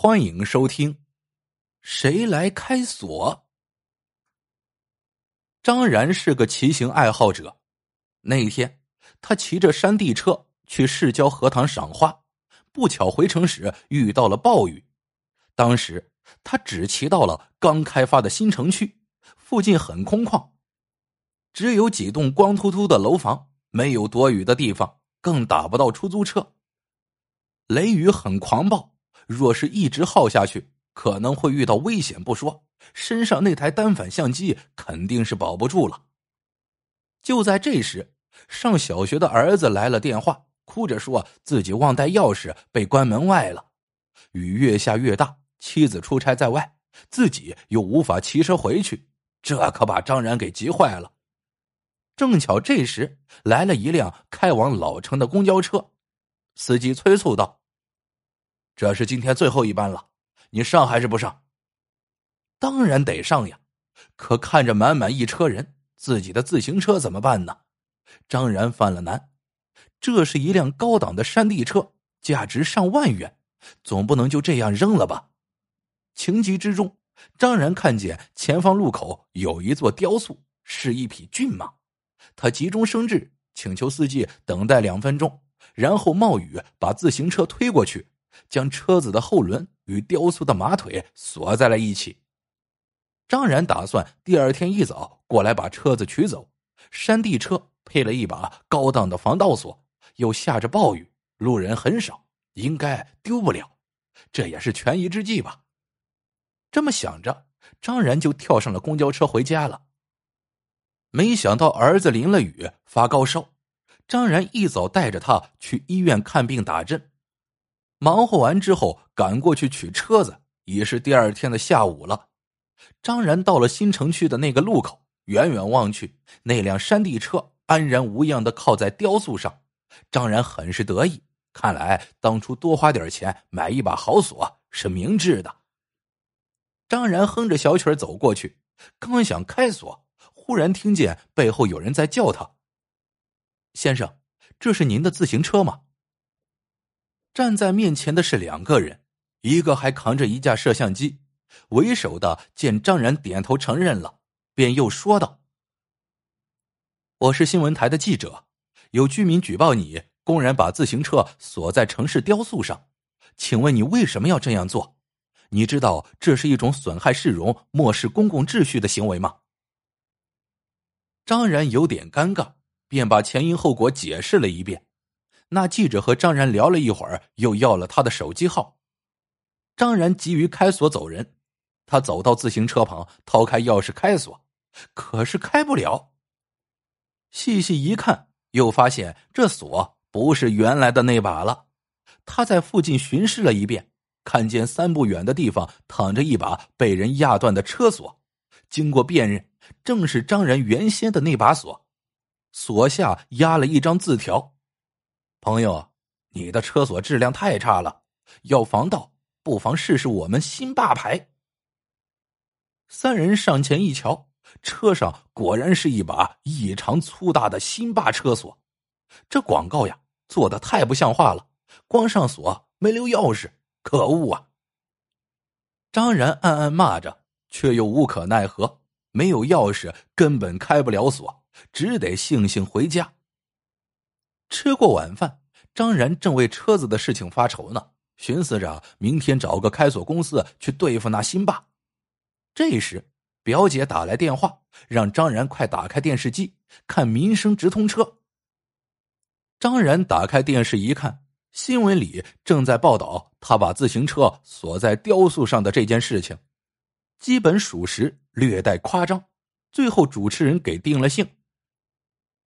欢迎收听《谁来开锁》。张然是个骑行爱好者。那一天，他骑着山地车去市郊荷塘赏花，不巧回城时遇到了暴雨。当时他只骑到了刚开发的新城区，附近很空旷，只有几栋光秃秃的楼房，没有躲雨的地方，更打不到出租车。雷雨很狂暴。若是一直耗下去，可能会遇到危险不说，身上那台单反相机肯定是保不住了。就在这时，上小学的儿子来了电话，哭着说自己忘带钥匙，被关门外了。雨越下越大，妻子出差在外，自己又无法骑车回去，这可把张然给急坏了。正巧这时来了一辆开往老城的公交车，司机催促道。这是今天最后一班了，你上还是不上？当然得上呀！可看着满满一车人，自己的自行车怎么办呢？张然犯了难。这是一辆高档的山地车，价值上万元，总不能就这样扔了吧？情急之中，张然看见前方路口有一座雕塑，是一匹骏马。他急中生智，请求司机等待两分钟，然后冒雨把自行车推过去。将车子的后轮与雕塑的马腿锁在了一起。张然打算第二天一早过来把车子取走。山地车配了一把高档的防盗锁，又下着暴雨，路人很少，应该丢不了。这也是权宜之计吧。这么想着，张然就跳上了公交车回家了。没想到儿子淋了雨发高烧，张然一早带着他去医院看病打针。忙活完之后，赶过去取车子，已是第二天的下午了。张然到了新城区的那个路口，远远望去，那辆山地车安然无恙的靠在雕塑上。张然很是得意，看来当初多花点钱买一把好锁是明智的。张然哼着小曲走过去，刚想开锁，忽然听见背后有人在叫他：“先生，这是您的自行车吗？”站在面前的是两个人，一个还扛着一架摄像机。为首的见张然点头承认了，便又说道：“我是新闻台的记者，有居民举报你公然把自行车锁在城市雕塑上，请问你为什么要这样做？你知道这是一种损害市容、漠视公共秩序的行为吗？”张然有点尴尬，便把前因后果解释了一遍。那记者和张然聊了一会儿，又要了他的手机号。张然急于开锁走人，他走到自行车旁，掏开钥匙开锁，可是开不了。细细一看，又发现这锁不是原来的那把了。他在附近巡视了一遍，看见三步远的地方躺着一把被人压断的车锁，经过辨认，正是张然原先的那把锁，锁下压了一张字条。朋友，你的车锁质量太差了，要防盗，不妨试试我们新霸牌。三人上前一瞧，车上果然是一把异常粗大的新霸车锁。这广告呀，做的太不像话了，光上锁没留钥匙，可恶啊！张然暗暗骂着，却又无可奈何，没有钥匙根本开不了锁，只得悻悻回家。吃过晚饭，张然正为车子的事情发愁呢，寻思着明天找个开锁公司去对付那辛巴。这时，表姐打来电话，让张然快打开电视机看《民生直通车》。张然打开电视一看，新闻里正在报道他把自行车锁在雕塑上的这件事情，基本属实，略带夸张。最后，主持人给定了性。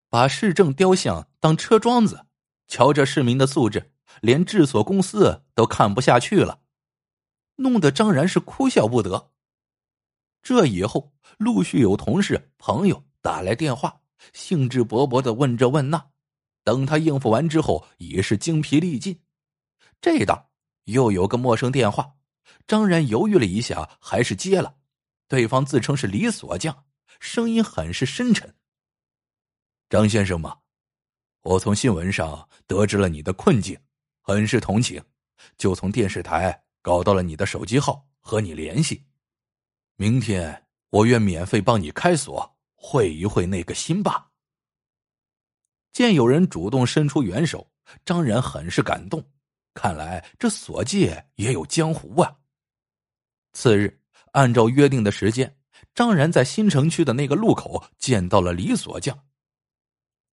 把市政雕像当车桩子，瞧这市民的素质，连制锁公司都看不下去了，弄得张然是哭笑不得。这以后，陆续有同事朋友打来电话，兴致勃勃的问这问那。等他应付完之后，已是精疲力尽。这当又有个陌生电话，张然犹豫了一下，还是接了。对方自称是李锁匠，声音很是深沉。张先生吗？我从新闻上得知了你的困境，很是同情，就从电视台搞到了你的手机号，和你联系。明天我愿免费帮你开锁，会一会那个辛巴。见有人主动伸出援手，张然很是感动。看来这锁界也有江湖啊。次日，按照约定的时间，张然在新城区的那个路口见到了李锁匠。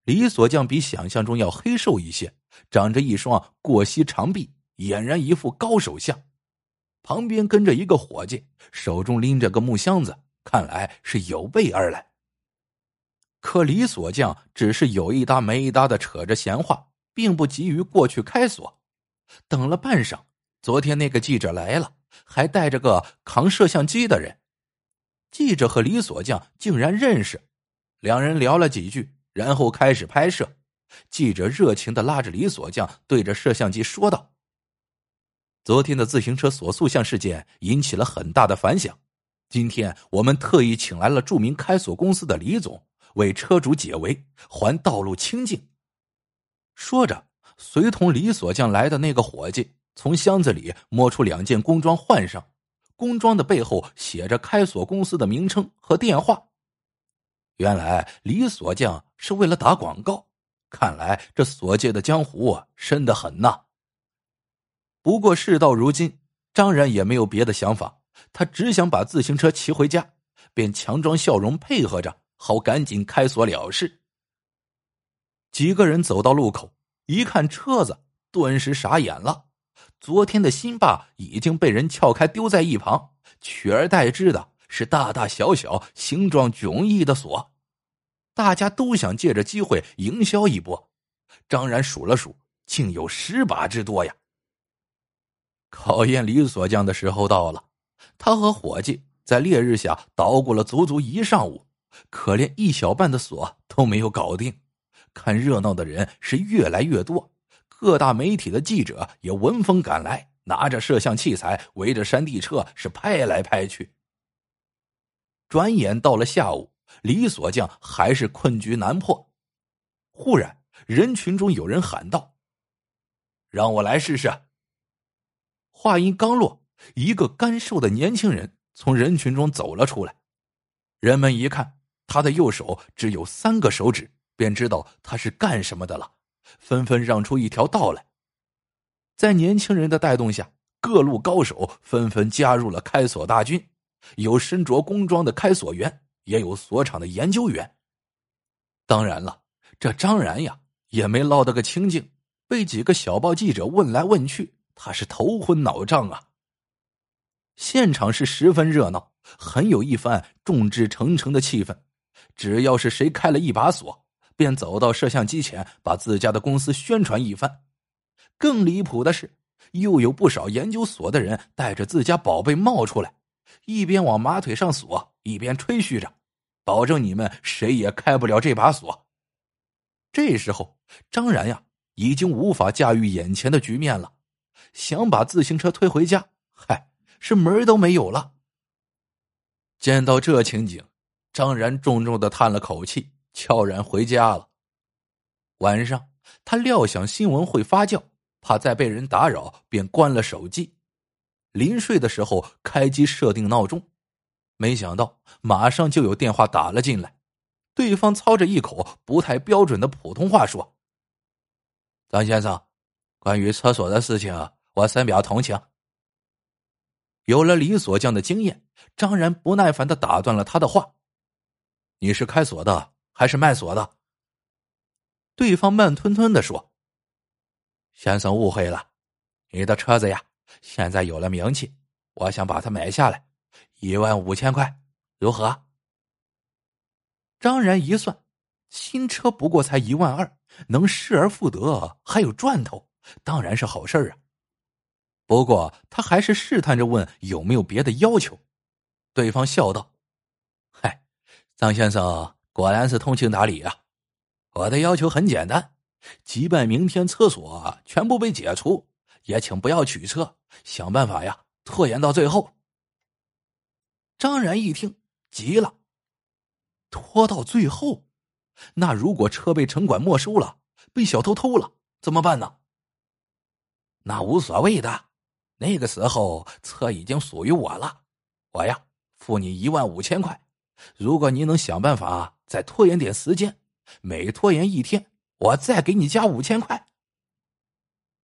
李锁匠比想象中要黑瘦一些，长着一双过膝长臂，俨然一副高手相。旁边跟着一个伙计，手中拎着个木箱子，看来是有备而来。可李锁匠只是有一搭没一搭的扯着闲话，并不急于过去开锁。等了半晌，昨天那个记者来了，还带着个扛摄像机的人。记者和李锁匠竟然认识，两人聊了几句，然后开始拍摄。记者热情的拉着李锁匠，对着摄像机说道：“昨天的自行车锁塑像事件引起了很大的反响，今天我们特意请来了著名开锁公司的李总，为车主解围，还道路清净。”说着。随同李锁匠来的那个伙计从箱子里摸出两件工装换上，工装的背后写着开锁公司的名称和电话。原来李锁匠是为了打广告，看来这所界的江湖深得很呐。不过事到如今，张然也没有别的想法，他只想把自行车骑回家，便强装笑容配合着，好赶紧开锁了事。几个人走到路口。一看车子，顿时傻眼了。昨天的新霸已经被人撬开，丢在一旁，取而代之的是大大小小、形状迥异的锁。大家都想借着机会营销一波。张然数了数，竟有十把之多呀！考验李锁匠的时候到了。他和伙计在烈日下捣鼓了足足一上午，可连一小半的锁都没有搞定。看热闹的人是越来越多，各大媒体的记者也闻风赶来，拿着摄像器材围着山地车是拍来拍去。转眼到了下午，李锁匠还是困局难破。忽然，人群中有人喊道：“让我来试试。”话音刚落，一个干瘦的年轻人从人群中走了出来。人们一看，他的右手只有三个手指。便知道他是干什么的了，纷纷让出一条道来。在年轻人的带动下，各路高手纷纷加入了开锁大军，有身着工装的开锁员，也有锁场的研究员。当然了，这张然呀也没落得个清净，被几个小报记者问来问去，他是头昏脑胀啊。现场是十分热闹，很有一番众志成城的气氛。只要是谁开了一把锁。便走到摄像机前，把自家的公司宣传一番。更离谱的是，又有不少研究所的人带着自家宝贝冒出来，一边往马腿上锁，一边吹嘘着：“保证你们谁也开不了这把锁。”这时候，张然呀已经无法驾驭眼前的局面了，想把自行车推回家，嗨，是门都没有了。见到这情景，张然重重的叹了口气。悄然回家了。晚上，他料想新闻会发酵，怕再被人打扰，便关了手机。临睡的时候，开机设定闹钟，没想到马上就有电话打了进来。对方操着一口不太标准的普通话说：“张先生，关于厕所的事情，我深表同情。”有了李锁匠的经验，张然不耐烦的打断了他的话：“你是开锁的？”还是卖锁的。对方慢吞吞的说：“先生误会了，你的车子呀，现在有了名气，我想把它买下来，一万五千块，如何？”张然一算，新车不过才一万二，能失而复得，还有赚头，当然是好事啊。不过他还是试探着问有没有别的要求。对方笑道：“嗨，张先生。”果然是通情达理啊！我的要求很简单，即便明天厕所全部被解除，也请不要取车，想办法呀，拖延到最后。张然一听急了，拖到最后，那如果车被城管没收了，被小偷偷了怎么办呢？那无所谓的，那个时候车已经属于我了，我呀付你一万五千块。如果你能想办法再拖延点时间，每拖延一天，我再给你加五千块。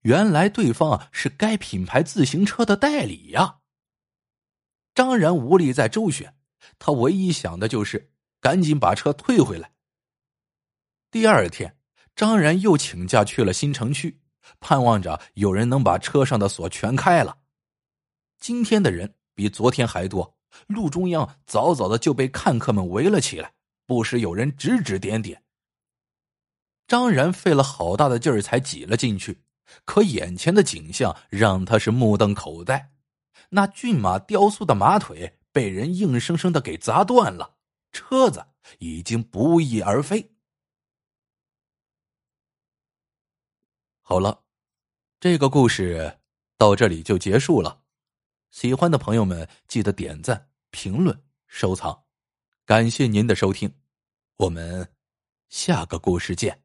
原来对方是该品牌自行车的代理呀。张然无力再周旋，他唯一想的就是赶紧把车退回来。第二天，张然又请假去了新城区，盼望着有人能把车上的锁全开了。今天的人比昨天还多，路中央早早的就被看客们围了起来，不时有人指指点点。张然费了好大的劲儿才挤了进去，可眼前的景象让他是目瞪口呆。那骏马雕塑的马腿被人硬生生的给砸断了，车子已经不翼而飞。好了，这个故事到这里就结束了。喜欢的朋友们记得点赞、评论、收藏，感谢您的收听，我们下个故事见。